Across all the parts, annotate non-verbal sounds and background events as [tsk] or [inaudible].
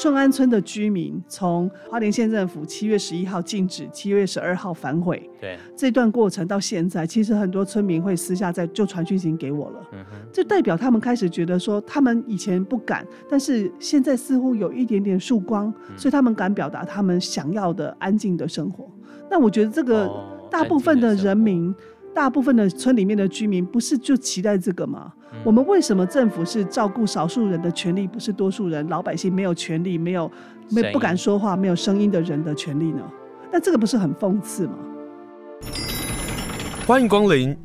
顺安村的居民从花莲县政府七月十一号禁止，七月十二号反悔。对，这段过程到现在，其实很多村民会私下在就传讯息给我了。嗯哼，这代表他们开始觉得说，他们以前不敢，但是现在似乎有一点点曙光，嗯、所以他们敢表达他们想要的安静的生活。那我觉得这个大部分的人民。哦大部分的村里面的居民不是就期待这个吗？嗯、我们为什么政府是照顾少数人的权利，不是多数人老百姓没有权利、没有没不敢说话、没有声音的人的权利呢？那这个不是很讽刺吗？欢迎光临。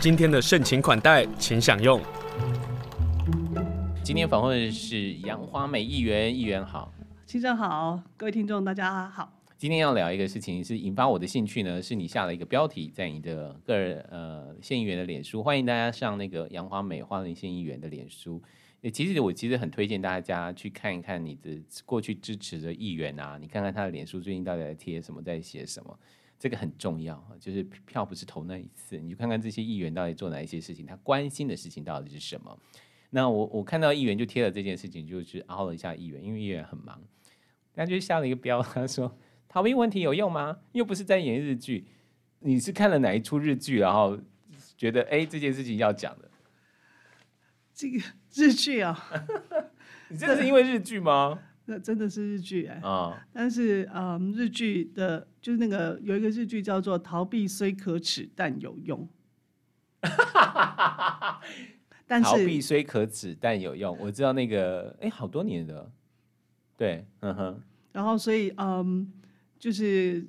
今天的盛情款待，请享用。今天访问的是杨华美议员，议员好，先生好，各位听众大家好。今天要聊一个事情，是引发我的兴趣呢，是你下了一个标题在你的个人呃县议员的脸书，欢迎大家上那个杨华美花莲县议员的脸书。其实我其实很推荐大家去看一看你的过去支持的议员啊，你看看他的脸书最近到底在贴什么，在写什么，这个很重要。就是票不是投那一次，你就看看这些议员到底做哪一些事情，他关心的事情到底是什么。那我我看到议员就贴了这件事情，就去凹了一下议员，因为议员很忙，他就下了一个标，他说逃避问题有用吗？又不是在演日剧，你是看了哪一出日剧，然后觉得哎这件事情要讲的？这个日剧啊，[laughs] 你真的是因为日剧吗？那真的是日剧哎、欸、啊！哦、但是嗯，日剧的就是那个有一个日剧叫做《逃避虽可耻但有用》。[laughs] 逃避虽可耻，但有用。我知道那个，哎、欸，好多年的，对，嗯哼。然后，所以，嗯，就是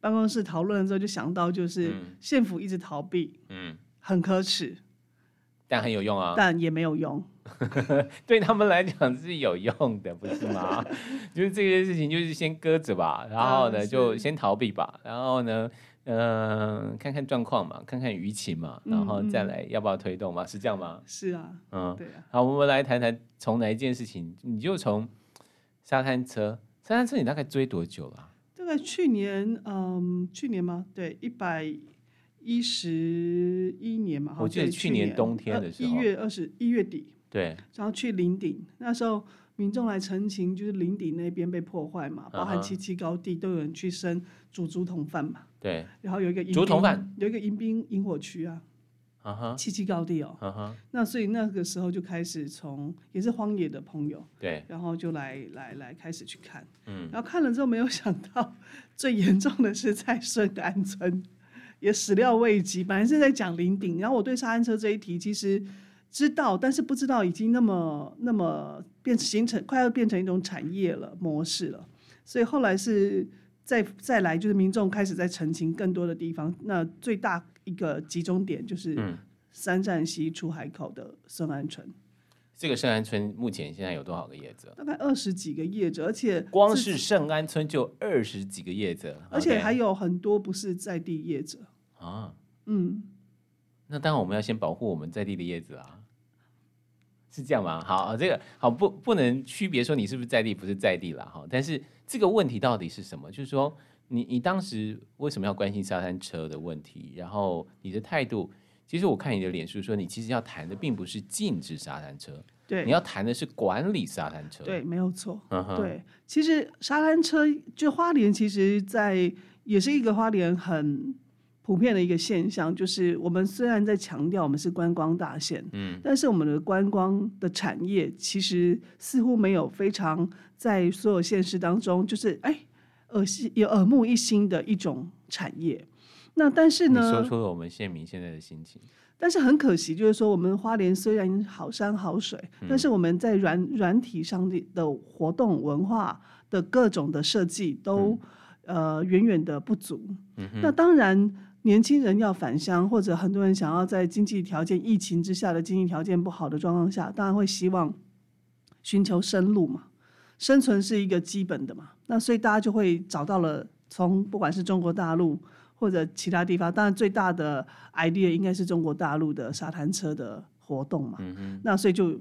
办公室讨论的时候，就想到，就是县府一直逃避，嗯，很可耻，但很有用啊，但也没有用，[laughs] 对他们来讲是有用的，不是吗？[laughs] 就是这些事情，就是先搁着吧，然后呢，就先逃避吧，然后呢。嗯、呃，看看状况嘛，看看舆情嘛，然后再来要不要推动嘛，嗯、是这样吗？是啊，嗯，对啊。好，我们来谈谈从哪一件事情，你就从沙滩车，沙滩车你大概追多久了、啊？大概去年，嗯，去年吗？对，一百一十一年嘛。我记得去年冬天的时候，一月二十一月底，对，然后去林顶，那时候。民众来陈情，就是林顶那边被破坏嘛，包含七七高地都有人去生煮竹筒饭嘛。对。然后有一个竹筒饭，有一个迎宾萤火区啊。啊哈。七七高地哦。啊哈。那所以那个时候就开始从也是荒野的朋友。对。然后就来来来开始去看。嗯。然后看了之后，没有想到最严重的是在顺安村，[laughs] 也始料未及。本来是在讲林顶，然后我对沙滩车这一题其实。知道，但是不知道已经那么那么变形成，快要变成一种产业了模式了。所以后来是再再来，就是民众开始在澄清更多的地方。那最大一个集中点就是三站西出海口的圣安村。这个圣安村目前现在有多少个业者？大概二十几个业者，而且光是圣安村就二十几个业者，而且还有很多不是在地业者啊。嗯，那当然我们要先保护我们在地的业者啊。是这样吗？好，这个好不不能区别说你是不是在地，不是在地了哈。但是这个问题到底是什么？就是说你你当时为什么要关心沙滩车的问题？然后你的态度，其实我看你的脸书说，你其实要谈的并不是禁止沙滩车，对，你要谈的是管理沙滩车，对，没有错。嗯，对，其实沙滩车就花莲，其实在也是一个花莲很。普遍的一个现象就是，我们虽然在强调我们是观光大县，嗯，但是我们的观光的产业其实似乎没有非常在所有县市当中，就是哎耳细有耳目一新的一种产业。那但是呢，你说出了我们县民现在的心情。但是很可惜，就是说我们花莲虽然好山好水，嗯，但是我们在软软体上的的活动文化的各种的设计都，嗯，呃远远的不足。嗯哼，那当然。年轻人要返乡，或者很多人想要在经济条件、疫情之下的经济条件不好的状况下，当然会希望寻求生路嘛，生存是一个基本的嘛。那所以大家就会找到了从不管是中国大陆或者其他地方，当然最大的 idea 应该是中国大陆的沙滩车的活动嘛。嗯、哼那所以就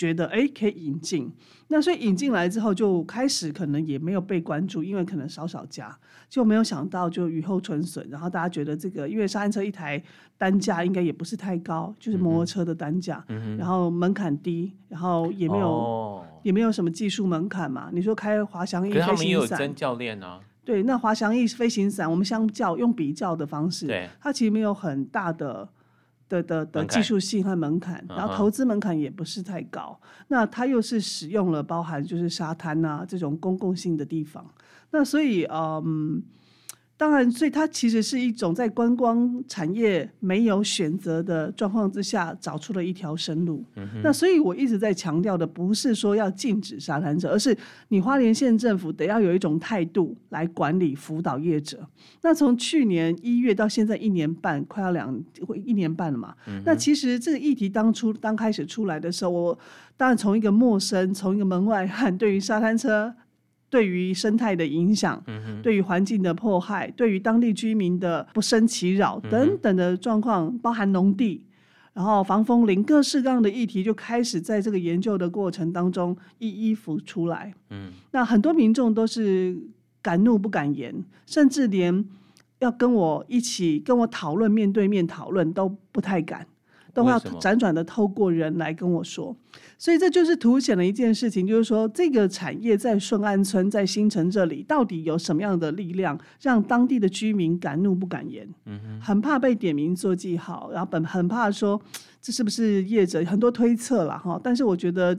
觉得哎可以引进。那所以引进来之后，就开始可能也没有被关注，因为可能少少加，就没有想到就雨后春笋。然后大家觉得这个，因为沙滩车一台单价应该也不是太高，就是摩托车的单价，嗯、然后门槛低，然后也没有、哦、也没有什么技术门槛嘛。你说开滑翔翼飞行伞，他们也有真教练啊。对，那滑翔翼飞行伞，我们相较用比较的方式，它其实没有很大的。的的的技术性和门槛，然后投资门槛也不是太高。Uh. 那它又是使用了包含就是沙滩啊这种公共性的地方，那所以嗯。当然，所以它其实是一种在观光产业没有选择的状况之下，找出了一条生路。嗯、那所以我一直在强调的，不是说要禁止沙滩车，而是你花莲县政府得要有一种态度来管理辅导业者。那从去年一月到现在一年半，快要两一年半了嘛。嗯、那其实这个议题当初刚开始出来的时候，我当然从一个陌生，从一个门外汉，对于沙滩车。对于生态的影响，嗯、对于环境的迫害，对于当地居民的不生其扰等等的状况，嗯、包含农地，然后防风林，各式各样的议题就开始在这个研究的过程当中一一浮出来。嗯，那很多民众都是敢怒不敢言，甚至连要跟我一起跟我讨论，面对面讨论都不太敢。都要辗转的透过人来跟我说，所以这就是凸显了一件事情，就是说这个产业在顺安村、在新城这里，到底有什么样的力量，让当地的居民敢怒不敢言？嗯，很怕被点名做记号，然后本很怕说这是不是业者，很多推测了哈。但是我觉得。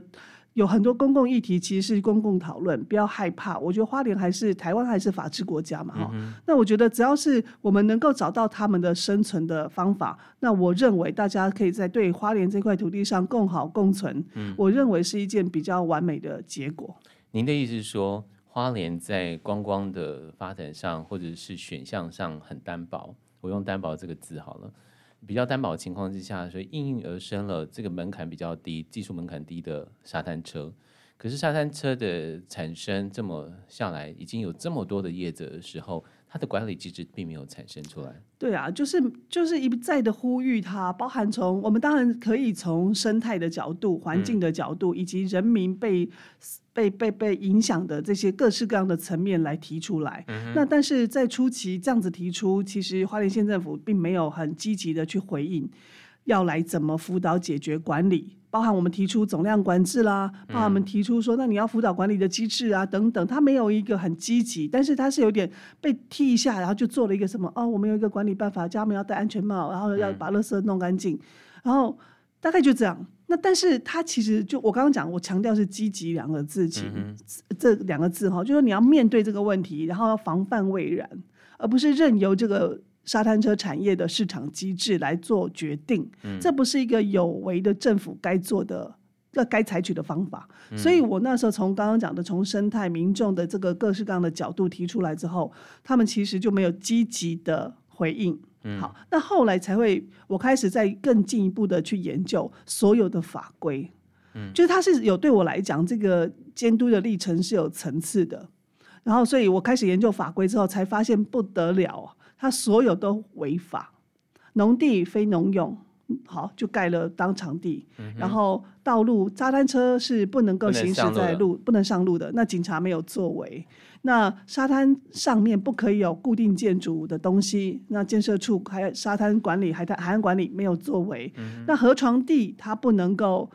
有很多公共议题，其实是公共讨论，不要害怕。我觉得花莲还是台湾还是法治国家嘛，哈、嗯。那我觉得只要是我们能够找到他们的生存的方法，那我认为大家可以在对花莲这块土地上共好共存。嗯，我认为是一件比较完美的结果。您的意思是说，花莲在观光的发展上，或者是选项上很单薄？我用单薄这个字好了。比较担保情况之下，所以应运而生了这个门槛比较低、技术门槛低的沙滩车。可是沙滩车的产生这么下来，已经有这么多的业者的时候。它的管理机制并没有产生出来。对啊，就是就是一再的呼吁它，包含从我们当然可以从生态的角度、环境的角度，嗯、以及人民被被被被影响的这些各式各样的层面来提出来。嗯、那但是在初期这样子提出，其实花莲县政府并没有很积极的去回应，要来怎么辅导解决管理。包含我们提出总量管制啦，包含我们提出说，那你要辅导管理的机制啊，等等，他没有一个很积极，但是他是有点被踢一下，然后就做了一个什么哦，我们有一个管理办法，叫他们要戴安全帽，然后要把垃圾弄干净，然后大概就这样。那但是他其实就我刚刚讲，我强调是积极两个字，情这两个字哈，就是你要面对这个问题，然后要防范未然，而不是任由这个。沙滩车产业的市场机制来做决定，嗯，这不是一个有为的政府该做的、要该采取的方法。嗯，所以我那时候从刚刚讲的从生态、民众的这个各式各样的角度提出来之后，他们其实就没有积极的回应。嗯，好，那后来才会我开始在更进一步的去研究所有的法规。嗯，就是它是有对我来讲这个监督的历程是有层次的。然后，所以我开始研究法规之后，才发现不得了。他所有都违法，农地非农用，好就盖了当场地，嗯，然后道路沙滩车是不能够行驶在路，不能上路的。那警察没有作为，那沙滩上面不可以有固定建筑的东西，那建设处还有沙滩管理、海滩海岸管理没有作为，嗯，那河床地它不能够。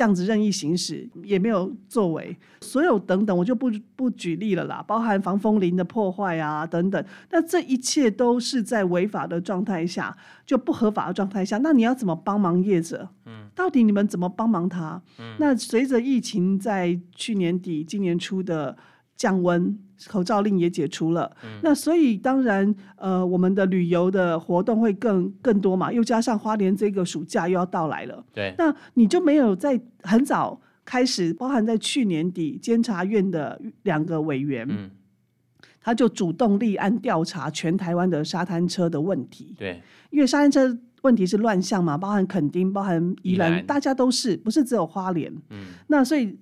这样子任意行驶也没有作为，所有等等，我就不不举例了啦。包含防风林的破坏啊等等，那这一切都是在违法的状态下，就不合法的状态下，那你要怎么帮忙业者？嗯，到底你们怎么帮忙他？嗯，那随着疫情在去年底、今年初的降温。口罩令也解除了，嗯、那所以当然，呃，我们的旅游的活动会更更多嘛，又加上花莲这个暑假又要到来了，对，那你就没有在很早开始，包含在去年底，监察院的两个委员，嗯，他就主动立案调查全台湾的沙滩车的问题，对，因为沙滩车问题是乱象嘛，包含垦丁，包含宜兰，大家都是，不是只有花莲，嗯，那所以。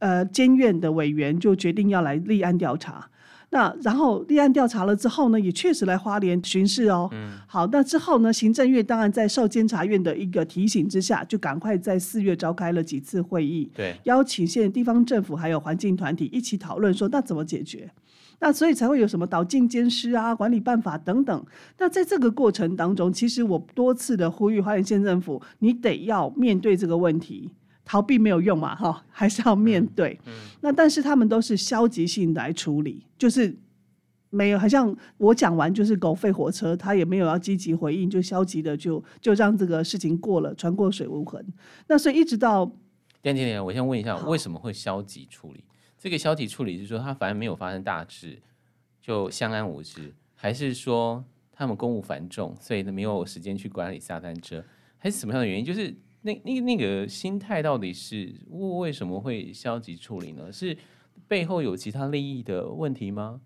呃，监院的委员就决定要来立案调查。那然后立案调查了之后呢，也确实来花莲巡视哦。嗯，好，那之后呢，行政院当然在受监察院的一个提醒之下，就赶快在四月召开了几次会议，对，邀请县地方政府还有环境团体一起讨论说，那怎么解决？那所以才会有什么导进监师啊、管理办法等等。那在这个过程当中，其实我多次的呼吁花莲县政府，你得要面对这个问题。逃避没有用嘛，哈，还是要面对。嗯嗯、那但是他们都是消极性来处理，就是没有，好像我讲完就是狗吠火车，他也没有要积极回应，就消极的就就让这个事情过了，船过水无痕。那所以一直到，点点点，我先问一下，为什么会消极处理？这个消极处理是说他反而没有发生大事，就相安无事，还是说他们公务繁重，所以没有时间去管理沙滩车，还是什么样的原因？就是。那那那个心态到底是为什么会消极处理呢？是背后有其他利益的问题吗？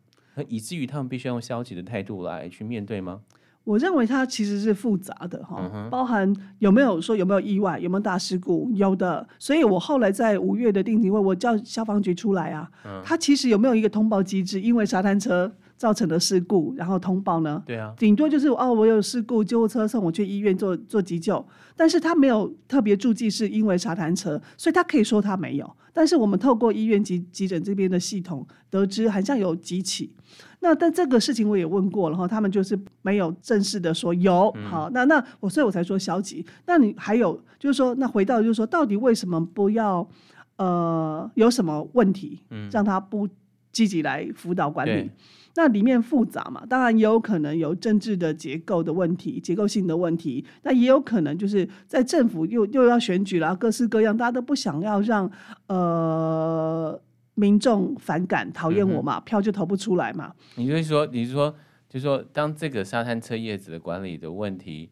以至于他们必须用消极的态度来去面对吗？我认为它其实是复杂的哈，嗯、包含有没有说有没有意外，有没有大事故，有的。所以我后来在五月的定期会，我叫消防局出来啊，嗯、他其实有没有一个通报机制？因为沙滩车。造成的事故，然后通报呢？对啊，顶多就是哦，我有事故，救护车送我去医院做做急救，但是他没有特别注记是因为沙滩车，所以他可以说他没有。但是我们透过医院急急诊这边的系统得知，好像有几起。那但这个事情我也问过了哈，他们就是没有正式的说有。嗯、好，那那我所以我才说消极。那你还有就是说，那回到就是说，到底为什么不要呃有什么问题，让他不积极来辅导管理？嗯那里面复杂嘛，当然也有可能有政治的结构的问题，结构性的问题。那也有可能就是在政府又又要选举啦，各式各样，大家都不想要让呃民众反感、讨厌我嘛，嗯、票就投不出来嘛。你就是说，你是说，就是说，当这个沙滩车叶子的管理的问题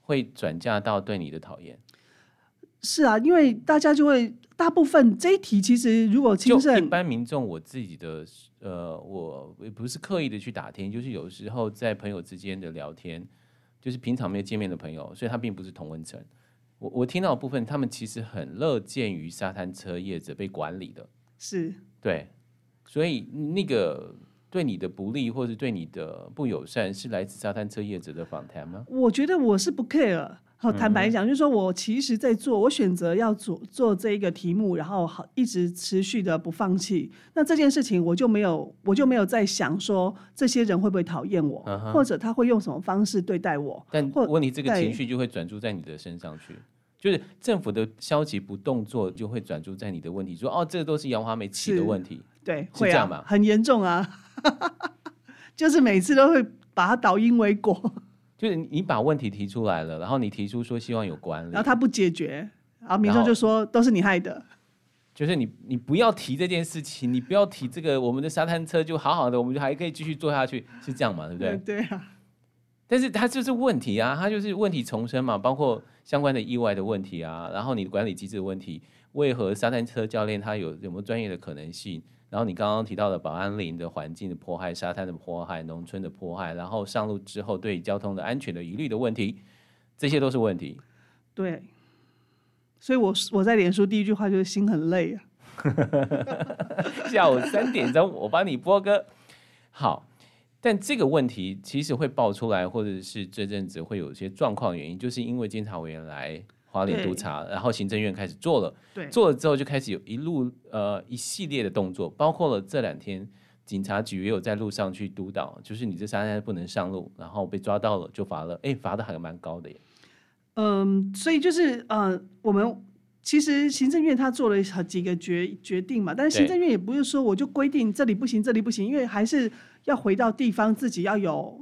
会转嫁到对你的讨厌？是啊，因为大家就会大部分这一题其实如果就一般民众，我自己的。呃，我也不是刻意的去打听，就是有时候在朋友之间的聊天，就是平常没有见面的朋友，所以他并不是同温层。我我听到的部分，他们其实很乐见于沙滩车业者被管理的，是对，所以那个对你的不利或者对你的不友善，是来自沙滩车业者的访谈吗？我觉得我是不 care。好，坦白讲，就是说我其实，在做，我选择要做做这一个题目，然后好一直持续的不放弃。那这件事情，我就没有，我就没有在想说这些人会不会讨厌我，或者他会用什么方式对待我。但问题，这个情绪就会转注在你的身上去，就是政府的消极不动作就会转注在你的问题，说哦，这个都是杨华梅起的问题，对，是这样吧？很严重啊，[laughs] 就是每次都会把它倒因为果。就是你把问题提出来了，然后你提出说希望有管理，然后他不解决，然后民众就说都是你害的。就是你你不要提这件事情，你不要提这个，我们的沙滩车就好好的，我们就还可以继续做下去，是这样嘛？对不对？[laughs] 对啊。但是它就是问题啊，它就是问题重生嘛，包括相关的意外的问题啊，然后你的管理机制的问题，为何沙滩车教练他有有没有专业的可能性？然后你刚刚提到的保安林的环境的迫害、沙滩的迫害、农村的迫害，然后上路之后对交通的安全的疑虑的问题，这些都是问题。对，所以我我在脸书第一句话就是心很累啊。[laughs] 下午三点钟我帮你播歌。好，但这个问题其实会爆出来，或者是这阵子会有一些状况原因，就是因为监察委员来。花莲督察，然后行政院开始做了，对做了之后就开始有一路呃一系列的动作，包括了这两天警察局也有在路上去督导，就是你这三天不能上路，然后被抓到了就罚了，哎，罚的还蛮高的耶。嗯，所以就是呃，我们其实行政院他做了好几个决决定嘛，但是行政院也不是说我就规定这里不行，这里不行，因为还是要回到地方自己要有。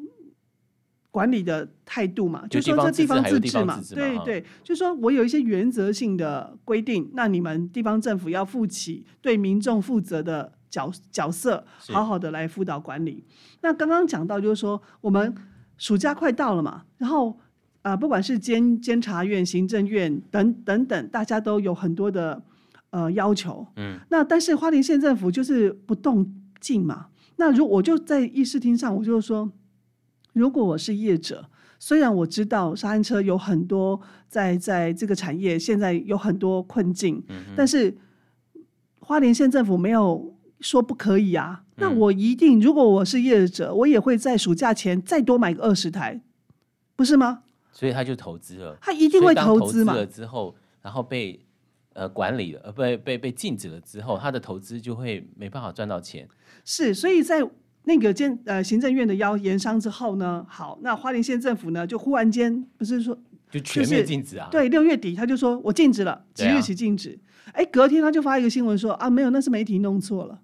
管理的态度嘛，就说这地方自治嘛，对对，就说我有一些原则性的规定，那你们地方政府要负起对民众负责的角角色，好好的来辅导管理。那刚刚讲到就是说，我们暑假快到了嘛，然后啊、呃，不管是监监察院、行政院等等等，大家都有很多的呃要求，嗯，那但是花莲县政府就是不动静嘛，那如我就在议事厅上，我就说。如果我是业者，虽然我知道沙滩车有很多在在这个产业现在有很多困境，嗯、但是花莲县政府没有说不可以啊，那我一定，如果我是业者，我也会在暑假前再多买个二十台，不是吗？所以他就投资了，他一定会投资嘛。了之后，然后被呃管理了，呃被被被禁止了之后，他的投资就会没办法赚到钱。是，所以在那个监呃行政院的邀延商之后呢，好，那花莲县政府呢就忽然间不是说就全面禁止啊？对，六月底他就说我禁止了，即日起禁止。哎、啊，隔天他就发一个新闻说啊，没有，那是媒体弄错了。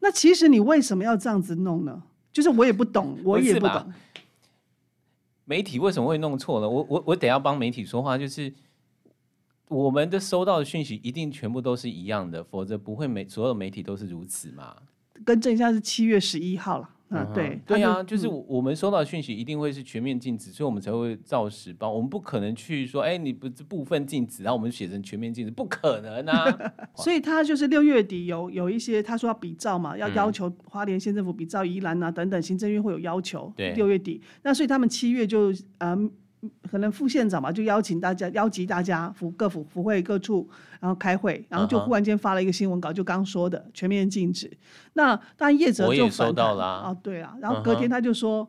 那其实你为什么要这样子弄呢？就是我也不懂，我也不懂。媒体为什么会弄错了？我我我得要帮媒体说话，就是我们的收到的讯息一定全部都是一样的，否则不会每所有媒体都是如此嘛。更正一下，是七月十一号了。啊，对对呀，就是我们收到的讯息一定会是全面禁止，所以我们才会照实报。我们不可能去说，哎，你不是部分禁止，然后我们写成全面禁止，不可能啊。[laughs] 所以他就是六月底有有一些，他说要比照嘛，要要求花莲县政府比照宜兰啊等等，行政院会有要求。对，六月底，那所以他们七月就嗯。可能副县长嘛，就邀请大家，邀集大家府各府府会各处，然后开会，然后就忽然间发了一个新闻稿，uh. 就刚说的全面禁止。那当然业者就收到了啊，对啊，然后隔天他就说、uh.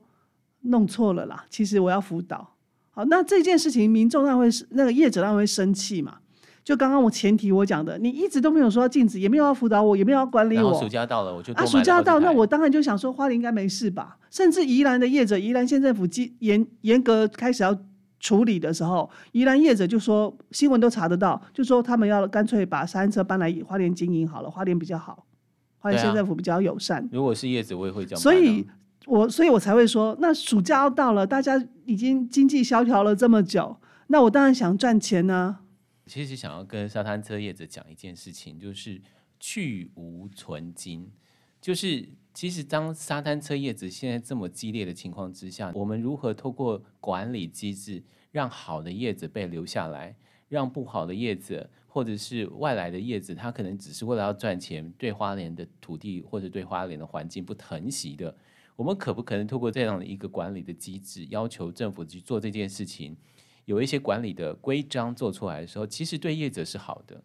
弄错了啦，其实我要辅导。好，那这件事情民众那会那个业者那会生气嘛？就刚刚我前提我讲的，你一直都没有说要禁止，也没有要辅导我，也没有要管理我。暑假到了，我就啊，暑假到，那我当然就想说花莲应该没事吧？甚至宜兰的业者，宜兰县政府严严严格开始要。处理的时候，宜兰业者就说新闻都查得到，就说他们要干脆把沙滩车搬来花莲经营好了，花莲比较好，花莲县政府比较友善。啊、如果是业者，我也会这样。所以我所以我才会说，那暑假要到了，大家已经经济萧条了这么久，那我当然想赚钱呢、啊。其实想要跟沙滩车业者讲一件事情，就是去芜存菁，就是。其实，当沙滩车业者现在这么激烈的情况之下，我们如何透过管理机制，让好的业者被留下来，让不好的业者或者是外来的业者，他可能只是为了要赚钱，对花莲的土地或者对花莲的环境不疼惜的，我们可不可能透过这样的一个管理的机制，要求政府去做这件事情，有一些管理的规章做出来的时候，其实对业者是好的。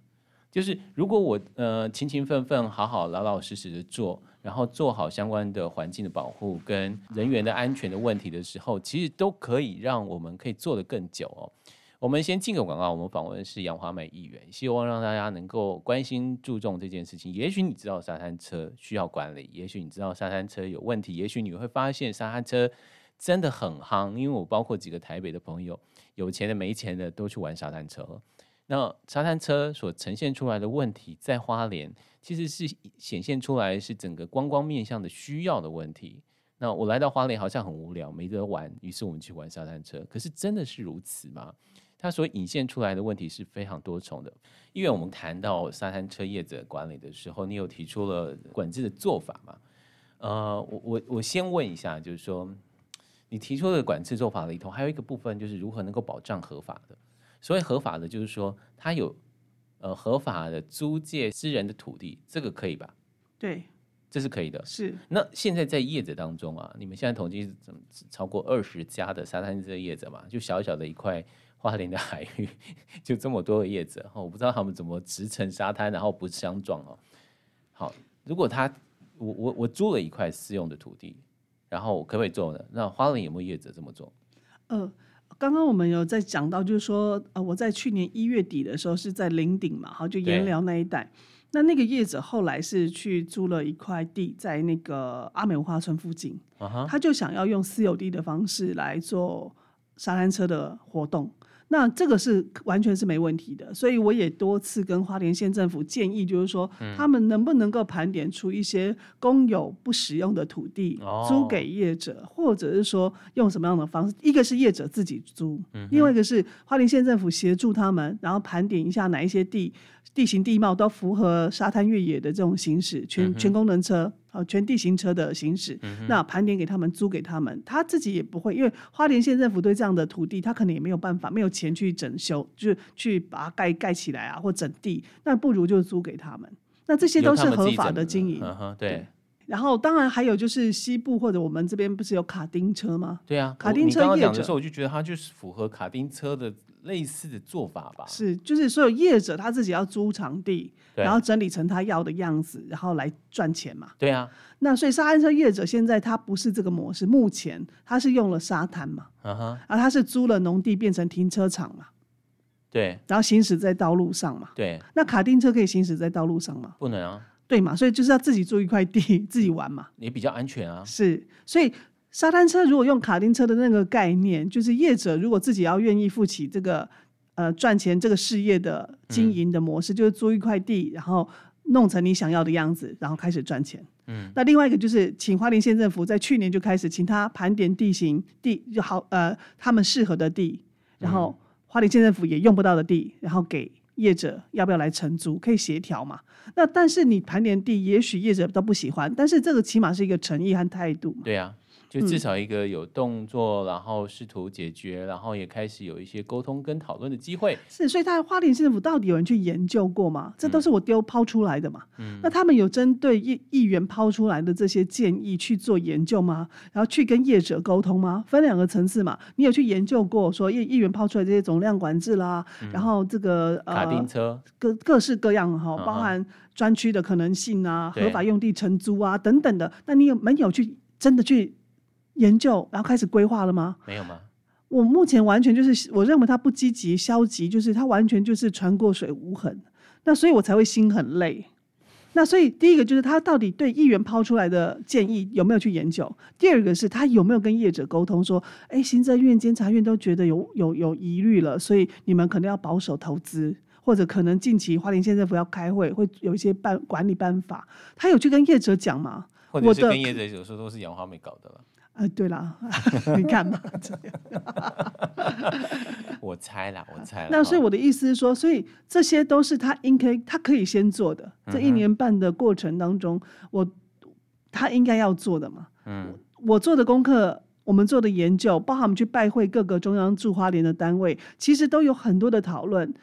就是如果我呃勤勤奋奋、好好老老实实的做。然后做好相关的环境的保护跟人员的安全的问题的时候，其实都可以让我们可以做得更久哦。我们先进个广告，我们访问是杨华美议员，希望让大家能够关心注重这件事情。也许你知道沙滩车需要管理，也许你知道沙滩车有问题，也许你会发现沙滩车真的很夯。因为我包括几个台北的朋友，有钱的没钱的都去玩沙滩车。那沙滩车所呈现出来的问题，在花莲其实是显现出来是整个观光面向的需要的问题。那我来到花莲好像很无聊，没得玩，于是我们去玩沙滩车。可是真的是如此吗？它所引现出来的问题是非常多重的。因为我们谈到沙滩车业者管理的时候，你有提出了管制的做法吗？呃，我我我先问一下，就是说你提出的管制做法里头，还有一个部分就是如何能够保障合法的。所谓合法的，就是说他有呃合法的租借私人的土地，这个可以吧？对，这是可以的。是。那现在在业者当中啊，你们现在统计是怎么超过二十家的沙滩这业者嘛？就小小的一块花莲的海域，就这么多的业者，我不知道他们怎么直成沙滩，然后不相撞哦。好，如果他我我我租了一块私用的土地，然后可不可以做呢？那花莲有没有业者这么做？嗯、呃。刚刚我们有在讲到，就是说，呃，我在去年一月底的时候是在林顶嘛，好，就盐寮那一带，那那个业者后来是去租了一块地在那个阿美文化村附近，uh-huh. 他就想要用私有地的方式来做沙滩车的活动。那这个是完全是没问题的，所以我也多次跟花莲县政府建议，就是说，他们能不能够盘点出一些公有不使用的土地租给业者，或者是说用什么样的方式？一个是业者自己租，另外一个是花莲县政府协助他们，然后盘点一下哪一些地地形地貌都符合沙滩越野的这种行驶，全全功能车。啊，全地形车的行驶，嗯，那盘点给他们，租给他们，他自己也不会，因为花莲县政府对这样的土地，他可能也没有办法，没有钱去整修，就是去把它盖盖起来啊，或整地，那不如就租给他们。那这些都是合法的经营。对。然后当然还有就是西部或者我们这边不是有卡丁车吗？对啊，卡丁车业者。你刚刚讲的时候，我就觉得它就是符合卡丁车的类似的做法吧。是，就是所有业者他自己要租场地，然后整理成他要的样子，然后来赚钱嘛。对啊。那所以沙滩车业者现在他不是这个模式，目前他是用了沙滩嘛，啊，他是租了农地变成停车场嘛，对，然后行驶在道路上嘛。对，那卡丁车可以行驶在道路上吗？不能啊。对嘛，所以就是要自己租一块地自己玩嘛，也比较安全啊。是，所以沙滩车如果用卡丁车的那个概念，就是业者如果自己要愿意负起这个呃赚钱这个事业的经营的模式，嗯、就是租一块地，然后弄成你想要的样子，然后开始赚钱。嗯，那另外一个就是请花莲县政府在去年就开始请他盘点地形地就好呃他们适合的地，然后花莲县政府也用不到的地，然后给业者要不要来承租，可以协调嘛。那但是你盘点地，也许业者都不喜欢，但是这个起码是一个诚意和态度嘛。对啊。就至少一个有动作，嗯、然后试图解决，然后也开始有一些沟通跟讨论的机会。是，所以他花莲市政府到底有人去研究过吗？这都是我丢抛出来的嘛。嗯。那他们有针对议议员抛出来的这些建议去做研究吗？然后去跟业者沟通吗？分两个层次嘛。你有去研究过说议议员抛出来这些总量管制啦，嗯、然后这个呃卡丁车各各式各样哈，包含专区的可能性啊，嗯、合法用地承租啊等等的。那你有没有去真的去？研究，然后开始规划了吗？没有吗？我目前完全就是，我认为他不积极、消极，就是他完全就是船过水无痕。那所以我才会心很累。那所以第一个就是他到底对议员抛出来的建议有没有去研究？第二个是他有没有跟业者沟通说，哎，行政院、监察院都觉得有有有疑虑了，所以你们可能要保守投资，或者可能近期花莲县政府要开会，会有一些办管理办法。他有去跟业者讲吗？或者是跟业者有时候都是杨华美搞的了。呃，对啦，[laughs] 你看嘛，[laughs] 我猜啦，我猜啦。那所以我的意思是说，所以这些都是他应该他可以先做的。这一年半的过程当中，我他应该要做的嘛。嗯，我做的功课，我们做的研究，包含我们去拜会各个中央驻花莲的单位，其实都有很多的讨论，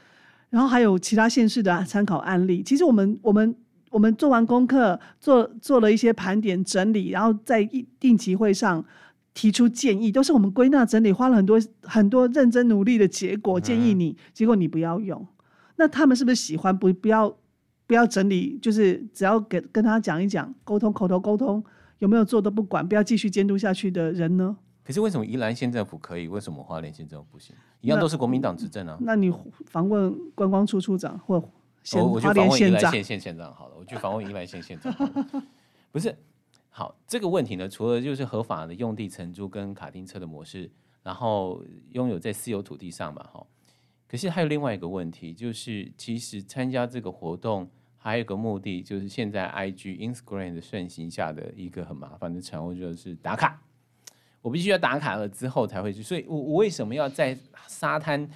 然后还有其他县市的参考案例。其实我们我们。我们做完功课，做做了一些盘点整理，然后在一定期会上提出建议，都是我们归纳整理，花了很多很多认真努力的结果。建议你，结果你不要用，那他们是不是喜欢不不要不要整理？就是只要跟跟他讲一讲，沟通口头沟通，有没有做都不管，不要继续监督下去的人呢？可是为什么宜兰县政府可以，为什么花莲县政府不行？一样都是国民党执政啊。那你访问观光处处长或？我我去访问宜兰县县县长好了，我去访问宜兰县县长。不是，好这个问题呢，除了就是合法的用地承租跟卡丁车的模式，然后拥有在私有土地上嘛，哈。可是还有另外一个问题，就是其实参加这个活动还有一个目的，就是现在 IG Instagram 的盛行下的一个很麻烦的产物，就是打卡。我必须要打卡了之后才会去，所以我我为什么要在沙滩？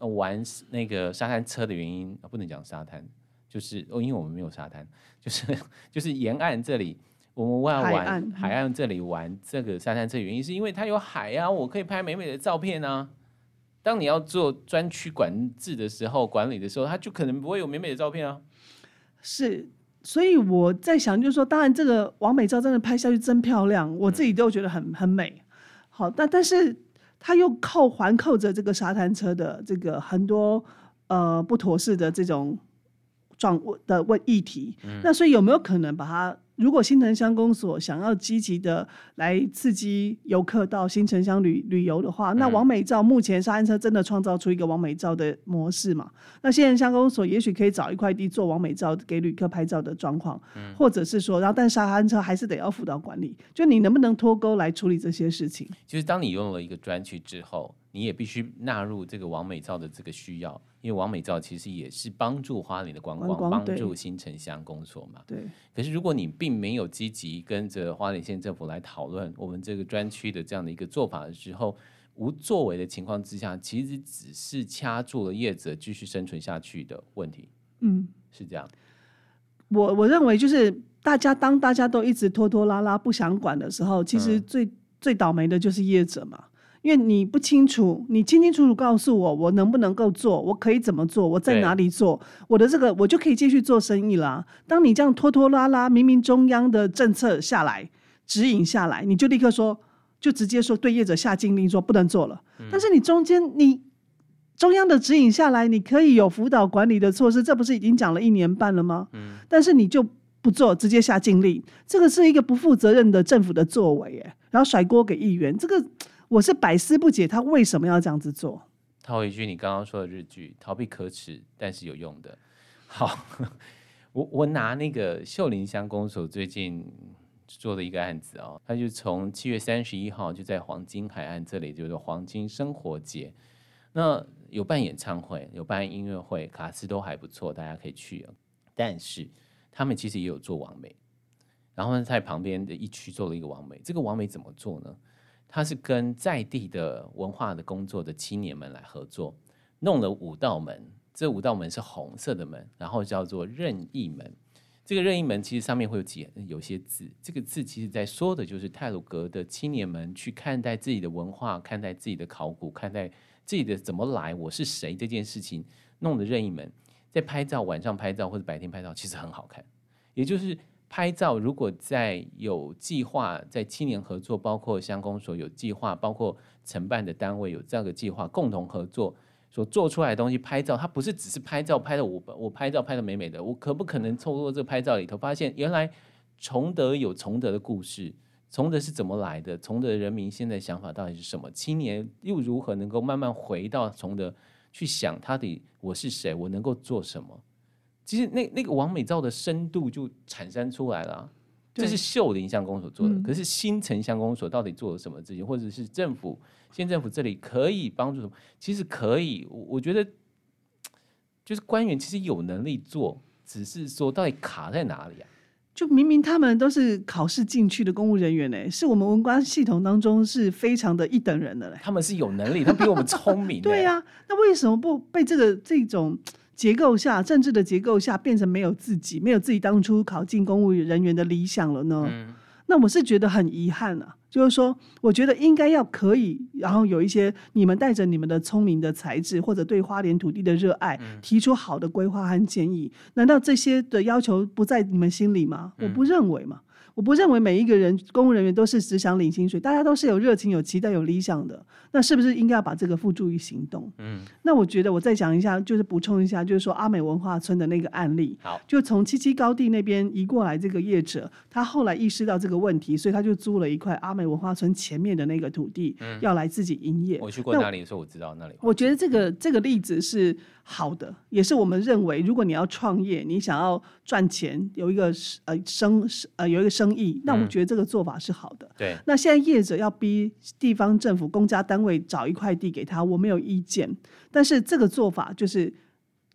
玩那个沙滩车的原因啊，不能讲沙滩，就是哦，因为我们没有沙滩，就是 [laughs] 就是沿岸这里，我们要玩海岸，这里玩这个沙滩车的原因，是因为它有海啊，我可以拍美美的照片啊。当你要做专区管制的时候，管理的时候，它就可能不会有美美的照片啊。是，所以我在想，就是说，当然这个王美照真的拍下去真漂亮，我自己都觉得很很美。好，但但是。他又扣环扣着这个沙滩车的这个很多呃不妥适的这种状的问议题，嗯、那所以有没有可能把它？如果新城乡公所想要积极的来刺激游客到新城乡旅旅游的话，那王美照目前沙滩车真的创造出一个王美照的模式嘛？那新城乡公所也许可以找一块地做王美照给旅客拍照的状况，嗯、或者是说，然后但沙滩车还是得要辅导管理，就你能不能脱钩来处理这些事情？就是当你拥有了一个专区之后。你也必须纳入这个王美照的这个需要，因为王美照其实也是帮助花莲的观光，帮助新城乡工作嘛。对。可是如果你并没有积极跟着花莲县政府来讨论我们这个专区的这样的一个做法的时候，无作为的情况之下，其实只是掐住了业者继续生存下去的问题。嗯，是这样。我我认为就是大家当大家都一直拖拖拉拉不想管的时候，其实最、嗯、最倒霉的就是业者嘛。因为你不清楚，你清清楚楚告诉我，我能不能够做，我可以怎么做，我在哪里做，我的这个我就可以继续做生意啦。当你这样拖拖拉拉，明明中央的政策下来指引下来，你就立刻说，就直接说对业者下禁令说不能做了。嗯、但是你中间你中央的指引下来，你可以有辅导管理的措施，这不是已经讲了一年半了吗？嗯、但是你就不做，直接下禁令，这个是一个不负责任的政府的作为，哎，然后甩锅给议员，这个。我是百思不解，他为什么要这样子做？套一句你刚刚说的日剧：逃避可耻，但是有用的。好，我我拿那个秀林乡公所最近做的一个案子哦，他就从七月三十一号就在黄金海岸这里，就是黄金生活节，那有办演唱会，有办音乐会，卡司都还不错，大家可以去。但是他们其实也有做网美，然后呢，在旁边的一区做了一个网美。这个网美怎么做呢？他是跟在地的文化的工作的青年们来合作，弄了五道门，这五道门是红色的门，然后叫做任意门。这个任意门其实上面会有几有些字，这个字其实在说的就是泰鲁格的青年们去看待自己的文化，看待自己的考古，看待自己的怎么来，我是谁这件事情，弄的任意门，在拍照，晚上拍照或者白天拍照，其实很好看，也就是。拍照，如果在有计划，在青年合作，包括乡公所有计划，包括承办的单位有这样的计划，共同合作所做出来的东西，拍照它不是只是拍照拍的我我拍照拍的美美的，我可不可能透过这个拍照里头发现，原来崇德有崇德的故事，崇德是怎么来的，崇德人民现在想法到底是什么，青年又如何能够慢慢回到崇德去想他的我是谁，我能够做什么？其实那那个王美照的深度就产生出来了，啊，这是秀林乡公所做的。嗯、可是新城乡公所到底做了什么事情，或者是政府县政府这里可以帮助什么？其实可以，我觉得 [tsk] 就是官员其实有能力做，只是说到底卡在哪里啊？就明明他们都是考试进去的公务人员呢，是我们文官系统当中是非常的一等人的嘞。他们是有能力，他们比我们聪明。[laughs] 对呀，啊，那为什么不被这个这种？结构下，政治的结构下，变成没有自己，没有自己当初考进公务人员的理想了呢？嗯、那我是觉得很遗憾啊。就是说，我觉得应该要可以，然后有一些你们带着你们的聪明的才智，或者对花莲土地的热爱，嗯、提出好的规划和建议。难道这些的要求不在你们心里吗？嗯、我不认为嘛。我不认为每一个人公务人员都是只想领薪水，大家都是有热情、有期待、有理想的。那是不是应该要把这个付诸于行动？嗯，那我觉得我再讲一下，就是补充一下，就是说阿美文化村的那个案例。好，就从七七高地那边移过来这个业者，他后来意识到这个问题，所以他就租了一块阿美文化村前面的那个土地，嗯、要来自己营业。我去过那里的时候，我知道那里。我觉得这个这个例子是。好的，也是我们认为，如果你要创业，你想要赚钱，有一个呃生呃有一个生意，那我觉得这个做法是好的。对、嗯，那现在业者要逼地方政府公家单位找一块地给他，我没有意见，但是这个做法就是。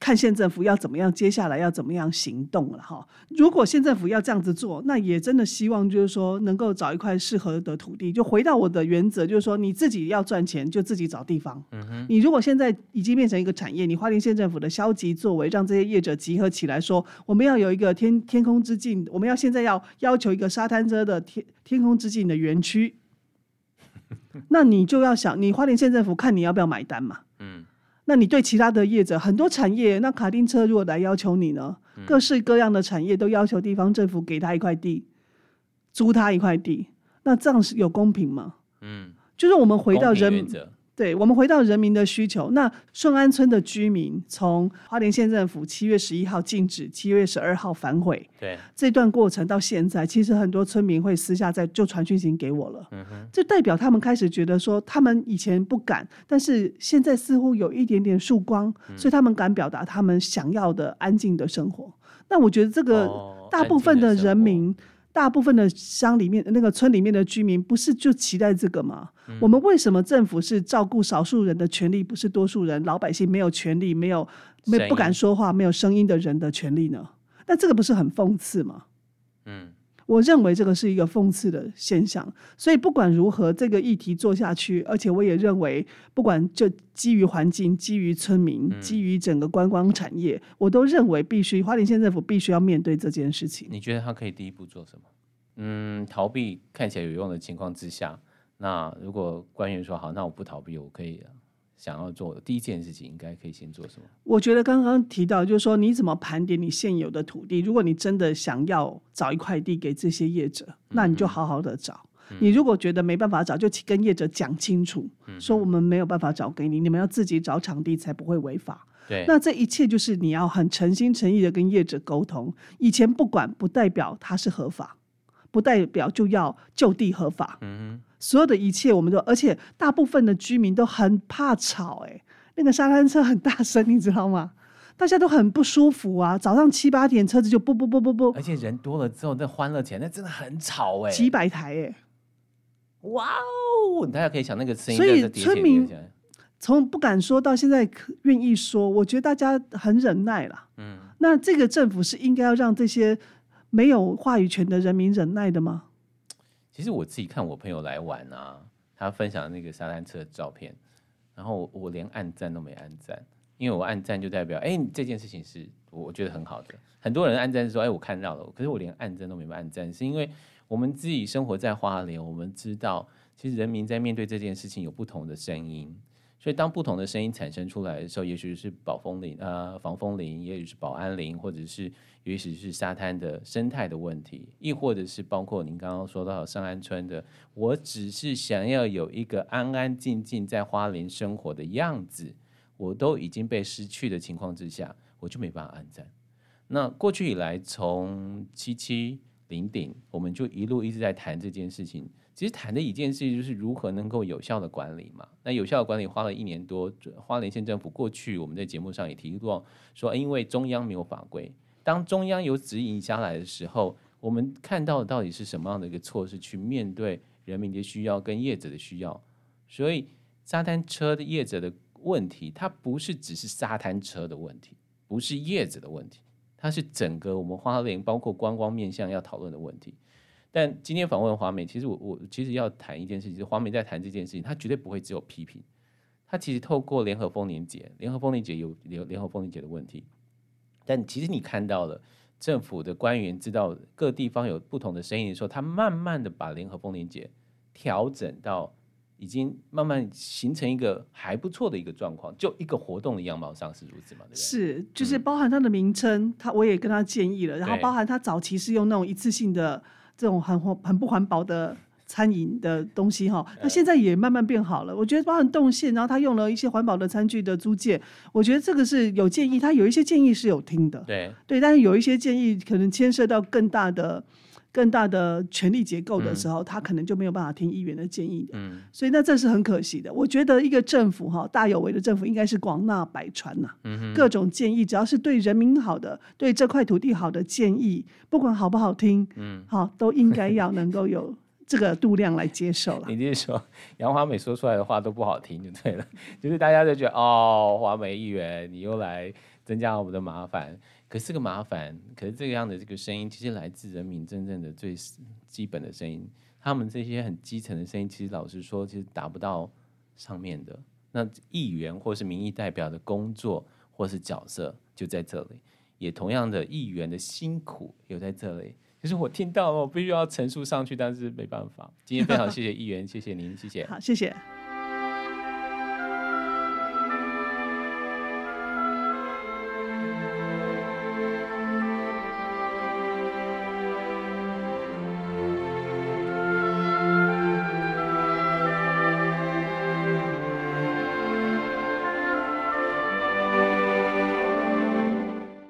看县政府要怎么样，接下来要怎么样行动了哈。如果县政府要这样子做，那也真的希望就是说能够找一块适合的土地。就回到我的原则，就是说你自己要赚钱，就自己找地方。嗯哼。你如果现在已经变成一个产业，你花莲县政府的消极作为，让这些业者集合起来说，我们要有一个天天空之境，我们要现在要要求一个沙滩车的天天空之境的园区，[laughs] 那你就要想，你花莲县政府看你要不要买单嘛？嗯。那你对其他的业者，很多产业，那卡丁车如果来要求你呢？嗯、各式各样的产业都要求地方政府给他一块地，租他一块地，那这样是有公平吗？嗯，就是我们回到人。对，我们回到人民的需求。那顺安村的居民从花莲县政府七月十一号禁止，七月十二号反悔。对，这段过程到现在，其实很多村民会私下在就传讯息给我了。嗯哼，这代表他们开始觉得说，他们以前不敢，但是现在似乎有一点点曙光，嗯、所以他们敢表达他们想要的安静的生活。那我觉得这个大部分的人民。哦大部分的乡里面那个村里面的居民，不是就期待这个吗？嗯、我们为什么政府是照顾少数人的权利，不是多数人老百姓没有权利、没有没不敢说话、没有声音的人的权利呢？那这个不是很讽刺吗？嗯。我认为这个是一个讽刺的现象，所以不管如何，这个议题做下去，而且我也认为，不管就基于环境、基于村民、嗯、基于整个观光产业，我都认为必须花莲县政府必须要面对这件事情。你觉得他可以第一步做什么？嗯，逃避看起来有用的情况之下，那如果官员说好，那我不逃避，我可以想要做的第一件事情，应该可以先做什么？我觉得刚刚提到就是说，你怎么盘点你现有的土地？如果你真的想要找一块地给这些业者，那你就好好的找。嗯、你如果觉得没办法找，就跟业者讲清楚，嗯、说我们没有办法找给你，你们要自己找场地才不会违法。对，那这一切就是你要很诚心诚意的跟业者沟通。以前不管不代表它是合法，不代表就要就地合法。嗯哼，所有的一切我们都，而且大部分的居民都很怕吵，哎，那个沙滩车很大声，你知道吗？大家都很不舒服啊。早上七八点车子就不不不不不，而且人多了之后，那欢乐起来，那真的很吵哎，几百台哎，哇哦！大家可以想那个声音，所以村民。从不敢说到现在愿意说，我觉得大家很忍耐了。嗯，那这个政府是应该要让这些没有话语权的人民忍耐的吗？其实我自己看我朋友来玩啊，他分享那个沙滩车的照片，然后我连按赞都没按赞，因为我按赞就代表哎这件事情是我觉得很好的。很多人按赞说哎我看到了，可是我连按赞都没按赞，是因为我们自己生活在花莲，我们知道其实人民在面对这件事情有不同的声音。所以，当不同的声音产生出来的时候，也许是保风林、呃防风林，也许是保安林，或者是也许是沙滩的生态的问题，亦或者是包括您刚刚说到上安村的，我只是想要有一个安安静静在花莲生活的样子，我都已经被失去的情况之下，我就没办法安在。那过去以来，从七七零顶，我们就一路一直在谈这件事情。其实谈的一件事就是如何能够有效的管理嘛。那有效的管理花了一年多，花莲县政府过去我们在节目上也提过，说因为中央没有法规，当中央有指引下来的时候，我们看到的到底是什么样的一个措施去面对人民的需要跟业者的需要。所以沙滩车的业者的问题，它不是只是沙滩车的问题，不是业者的问题，它是整个我们花莲包括观光面向要讨论的问题。但今天访问华美，其实我我其实要谈一件事情，就是华美在谈这件事情，他绝对不会只有批评，他其实透过联合丰年节，联合丰年节有联联合丰年节的问题，但其实你看到了政府的官员知道各地方有不同的声音的时候，他慢慢的把联合丰年节调整到已经慢慢形成一个还不错的一个状况，就一个活动的样貌上是如此嘛？对不对？是，就是包含它的名称，他我也跟他建议了，然后包含他早期是用那种一次性的。这种很环很不环保的餐饮的东西哈，那现在也慢慢变好了。我觉得包含动线，然后他用了一些环保的餐具的租借，我觉得这个是有建议，他有一些建议是有听的。对对，但是有一些建议可能牵涉到更大的。更大的权力结构的时候，嗯、他可能就没有办法听议员的建议的，嗯、所以那这是很可惜的。我觉得一个政府哈，大有为的政府应该是广纳百川呐，嗯、各种建议，只要是对人民好的、对这块土地好的建议，不管好不好听，嗯，好，都应该要能够有这个度量来接受了。[laughs] 你就是说杨华美说出来的话都不好听就对了，就是大家都觉得哦，华美议员你又来增加我们的麻烦。可是个麻烦，可是这个样的这个声音，其实来自人民真正的最基本的声音。他们这些很基层的声音，其实老实说，其实达不到上面的。那议员或是民意代表的工作或是角色就在这里，也同样的议员的辛苦有在这里。就是我听到了，我必须要陈述上去，但是没办法。今天非常谢谢议员，谢谢您，谢谢。好，谢谢。